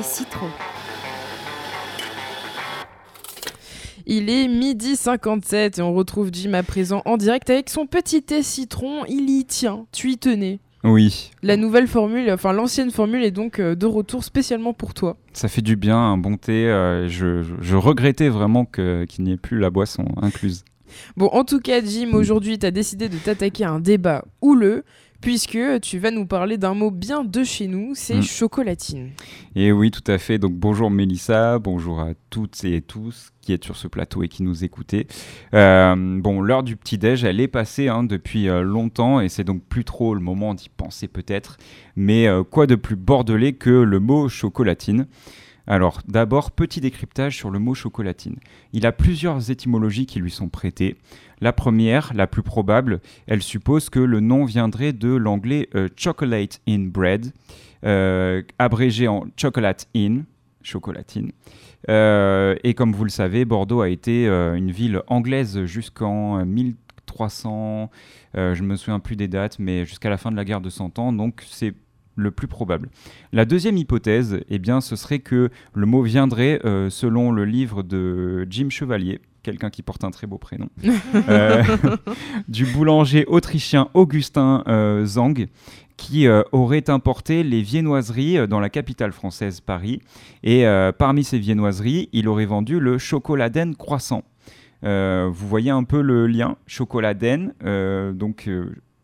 citron. Il est midi 57 et on retrouve Jim à présent en direct avec son petit thé citron. Il y tient, tu y tenais. Oui. La nouvelle formule, enfin l'ancienne formule est donc euh, de retour spécialement pour toi. Ça fait du bien, un bon thé. Euh, je, je, je, regrettais vraiment qu'il n'y ait plus la boisson incluse. Bon, en tout cas, Jim, aujourd'hui, tu as décidé de t'attaquer à un débat houleux puisque tu vas nous parler d'un mot bien de chez nous, c'est mm. chocolatine. Et oui, tout à fait. Donc bonjour Mélissa, bonjour à toutes et tous qui êtes sur ce plateau et qui nous écoutez. Euh, bon, l'heure du petit-déj, elle est passée hein, depuis euh, longtemps et c'est donc plus trop le moment d'y penser peut-être. Mais euh, quoi de plus bordelais que le mot chocolatine? Alors, d'abord, petit décryptage sur le mot chocolatine. Il a plusieurs étymologies qui lui sont prêtées. La première, la plus probable, elle suppose que le nom viendrait de l'anglais euh, chocolate in bread, euh, abrégé en chocolate in, chocolatine. Euh, et comme vous le savez, Bordeaux a été une ville anglaise jusqu'en 1300, je ne me souviens plus des dates, mais jusqu'à la fin de la guerre de Cent Ans, donc c'est le plus probable. La deuxième hypothèse, eh bien, ce serait que le mot viendrait, euh, selon le livre de Jim Chevalier, quelqu'un qui porte un très beau prénom, euh, du boulanger autrichien Augustin euh, Zang, qui aurait importé les viennoiseries dans la capitale française, Paris. Et parmi ces viennoiseries, il aurait vendu le chocoladen croissant. vous voyez un peu le lien, chocoladen, donc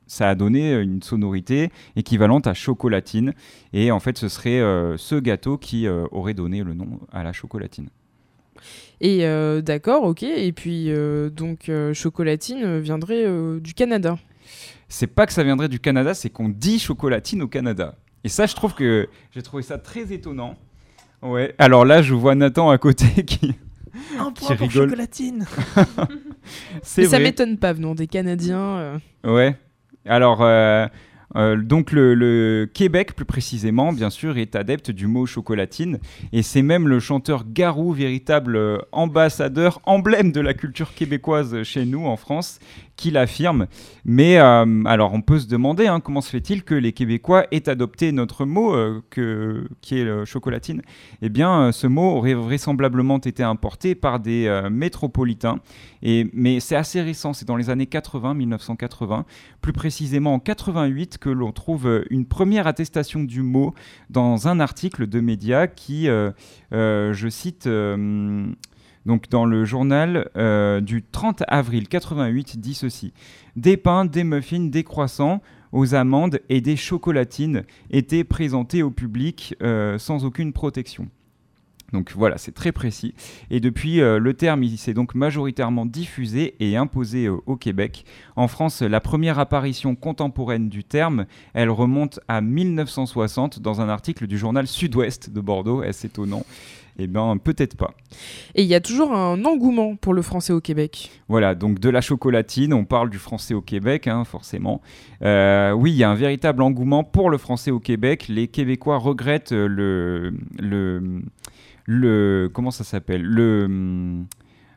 ça a donné euh, une sonorité équivalente à chocolatine. Et en fait, ce serait euh, ce gâteau qui euh, aurait donné le nom à la chocolatine. Et d'accord, ok. Et puis, donc, chocolatine viendrait du Canada. C'est pas que ça viendrait du Canada, c'est qu'on dit chocolatine au Canada. Et ça, je trouve que j'ai trouvé ça très étonnant. Ouais. Alors là, je vois Nathan à côté qui. Un point pour chocolatine. c'est ça m'étonne pas venant des Canadiens. Ouais. Alors, euh, euh, donc le, Québec, plus précisément, bien sûr, est adepte du mot chocolatine, et c'est même le chanteur Garou, véritable euh, ambassadeur, emblème de la culture québécoise chez nous en France, qui l'affirme. Mais euh, alors, on peut se demander hein, comment se fait-il que les Québécois aient adopté notre mot euh, que, qui est chocolatine? Eh bien, euh, ce mot aurait vraisemblablement été importé par des métropolitains. Et, mais c'est assez récent, c'est dans les années 80, 1980, plus précisément en 88, que l'on trouve une première attestation du mot dans un article de médias qui, je cite, donc dans le journal euh, du 30 avril 88 dit ceci Des pains, des muffins, des croissants aux amandes et des chocolatines étaient présentés au public euh, sans aucune protection. Donc voilà, c'est très précis. Et depuis, euh, le terme s'est donc majoritairement diffusé et imposé au Québec. En France, la première apparition contemporaine du terme, elle remonte à 1960 dans un article du journal Sud-Ouest de Bordeaux. Est-ce étonnant eh bien, peut-être pas. Et il y a toujours un engouement pour le français au Québec. Voilà, donc de la chocolatine, on parle du français au Québec, hein, forcément. Euh, oui, il y a un véritable engouement pour le français au Québec. Les Québécois regrettent le, le, le comment ça s'appelle, le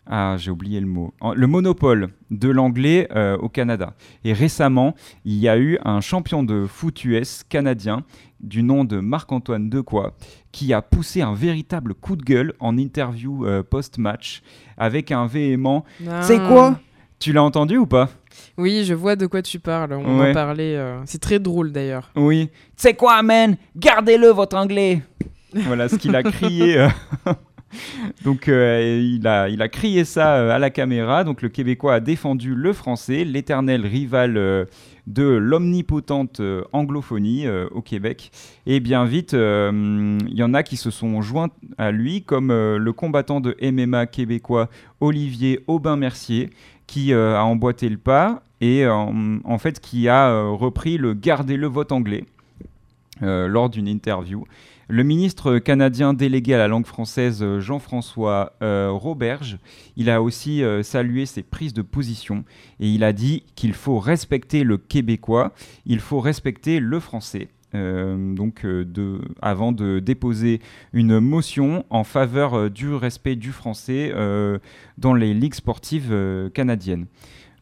ah, j'ai oublié le mot. Le monopole de l'anglais euh, au Canada. Et récemment, il y a eu un champion de foot US canadien du nom de Marc-Antoine Decoy qui a poussé un véritable coup de gueule en interview euh, post-match avec un véhément. Ah. C'est quoi? Tu l'as entendu ou pas? Oui, je vois de quoi tu parles. On en parlait. Euh, c'est très drôle d'ailleurs. Oui. C'est quoi, man? Gardez-le, votre anglais Voilà ce qu'il a crié. Donc euh, il, a, crié ça euh, à la caméra. Donc le Québécois a défendu le français, l'éternel rival euh, de l'omnipotente anglophonie au Québec. Et bien vite, il y en a qui se sont joints à lui, comme le combattant de MMA québécois Olivier Aubin-Mercier, qui a emboîté le pas et en fait qui a repris le gardez-le vote anglais lors d'une interview. Le ministre canadien délégué à la langue française, Jean-François euh, Roberge, il a aussi euh, salué ses prises de position et il a dit qu'il faut respecter le québécois, il faut respecter le français. Euh, donc, avant de déposer une motion en faveur du respect du français dans les ligues sportives canadiennes.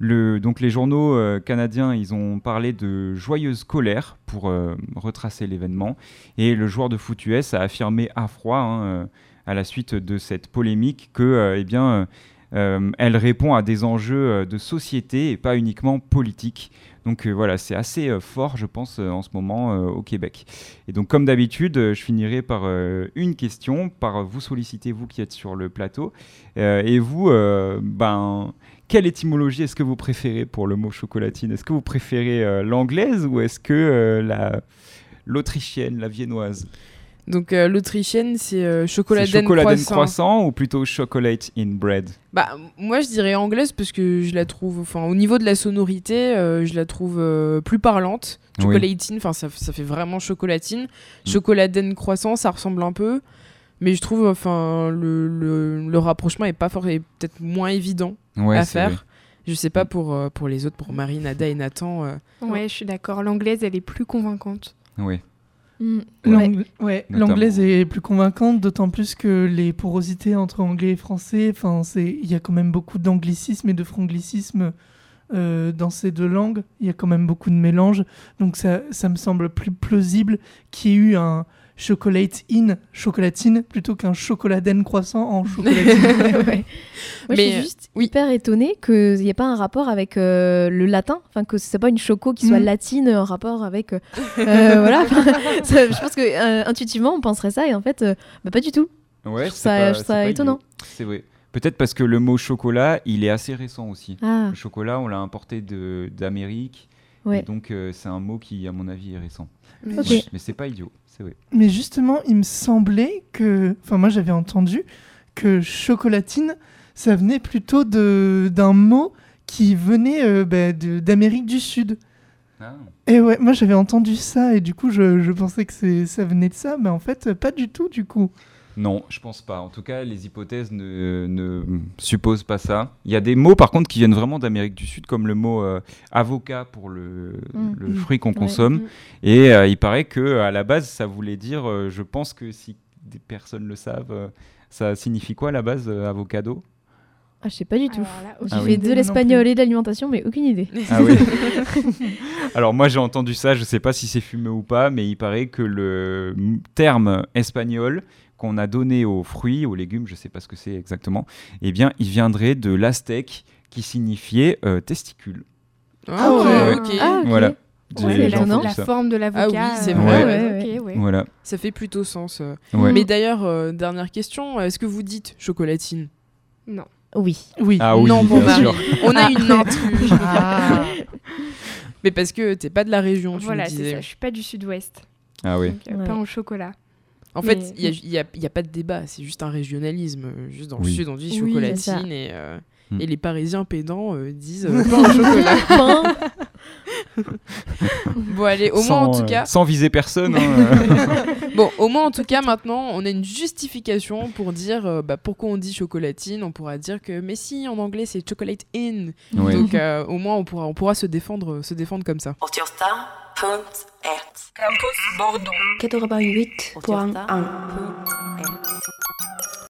Donc les journaux euh, canadiens, ils ont parlé de joyeuse colère pour euh, retracer l'événement. Et le joueur de foot US a affirmé à froid, hein, euh, à la suite de cette polémique, que eh bien, elle répond à des enjeux de société et pas uniquement politiques. Donc voilà, c'est assez fort, je pense, en ce moment au Québec. Et donc, comme d'habitude, je finirai par une question, par vous solliciter, vous qui êtes sur le plateau. Et vous, ben, quelle étymologie est-ce que vous préférez pour le mot chocolatine? Est-ce que vous préférez euh, l'anglaise ou est-ce que euh, la l'autrichienne, la viennoise? Donc euh, l'autrichienne, c'est euh, chocoladen croissant. croissant ou plutôt chocolate in bread? Bah moi je dirais anglaise parce que je la trouve, enfin au niveau de la sonorité, euh, je la trouve plus parlante. Chocolatine, enfin ça, ça fait vraiment chocolatine. Mm. Chocoladen croissant, ça ressemble un peu. Mais je trouve, enfin, le, le, le rapprochement est pas fort, est peut-être moins évident ouais, à faire. vrai. Je sais pas pour, euh, pour les autres, pour Marie, Nada et Nathan. euh, Ouais, je suis d'accord. L'anglaise, elle est plus convaincante. Oui. Mm. Ouais. Ouais, l'anglaise est plus convaincante, d'autant plus que les porosités entre anglais et français, enfin, c'est, il y a quand même beaucoup d'anglicisme et de franglicisme euh, dans ces deux langues. Il y a quand même beaucoup de mélanges, donc ça, ça me semble plus plausible qu'il y ait eu un chocolate in chocolatine plutôt qu'un chocoladen croissant en chocolatine. Ouais. Moi, Mais, je suis juste oui. hyper étonnée qu'il n'y ait pas un rapport avec euh, le latin, enfin que ce soit pas une choco qui soit Mm. latine en rapport avec. euh, euh, voilà, Ça, je pense que euh, intuitivement on penserait ça et en fait, euh, bah, pas du tout. Ouais, trouve c'est ça- pas- je trouve ça c'est étonnant. C'est vrai. Peut-être parce que le mot chocolat, il est assez récent aussi. Ah, Le chocolat, on l'a importé de- d'Amérique. Ouais. Et donc, euh, c'est un mot qui, à mon avis, est récent. Mais c'est pas idiot, c'est vrai. Mais justement, il me semblait que, enfin moi j'avais entendu que chocolatine, ça venait plutôt de d'un mot qui venait euh, bah, d'Amérique du Sud. Ah. Et ouais, moi j'avais entendu ça et du coup je, je pensais que c'est- ça venait de ça, mais en fait pas du tout du coup. Non, je pense pas. En tout cas, les hypothèses ne, ne supposent pas ça. Il y a des mots, par contre, qui viennent vraiment d'Amérique du Sud, comme le mot euh, avocat pour le, Mm. le fruit qu'on Ouais. consomme. Mm. Et euh, il paraît que à la base, ça voulait dire, euh, je pense que si des personnes le savent, euh, ça signifie quoi à la base, euh, avocado? Ah, je sais pas du tout. J'ai Ah oui. de l'espagnol et de l'alimentation, mais aucune idée. Ah oui. Alors moi j'ai entendu ça, je sais pas si c'est fumé ou pas, mais il paraît que le terme espagnol qu'on a donné aux fruits, aux légumes, je sais pas ce que c'est exactement, eh bien il viendrait de l'aztèque qui signifiait euh, testicule. Ah, ok. ouais, ok. Ah, ok. Voilà. Ouais, j'ai étonnant. entendu la forme de l'avocat. Ah oui, c'est euh, vrai. Ouais, ok, ouais. Voilà. Ça fait plutôt sens. euh. Ouais. Mais d'ailleurs, euh, dernière question, est-ce que vous dites chocolatine? Non. Oui. Oui. Ah oui, Non, bon, sûr. On a une intruse. Ah. Mais parce que t'es pas de la région, tu Voilà, me c'est ça. Je suis pas du sud-ouest. Ah oui. Donc, euh, Ouais. Pain au chocolat. En fait, il n'y a, il y a- il y a pas de débat, c'est juste un régionalisme. euh, Juste dans le Oui. sud, on dit Oui, chocolatine et, euh, Hmm. et les Parisiens pédants euh, disent pain au chocolat. Pain. Bon, allez, au moins sans, en tout euh, cas. sans viser personne. hein. Bon, au moins en tout cas, maintenant, on a une justification pour dire euh, bah, pourquoi on dit chocolatine. On pourra dire que, mais si, en anglais, c'est chocolate in. Donc, euh, au moins, on pourra, on pourra se défendre, se défendre comme ça. Campus Bordeaux. 88.1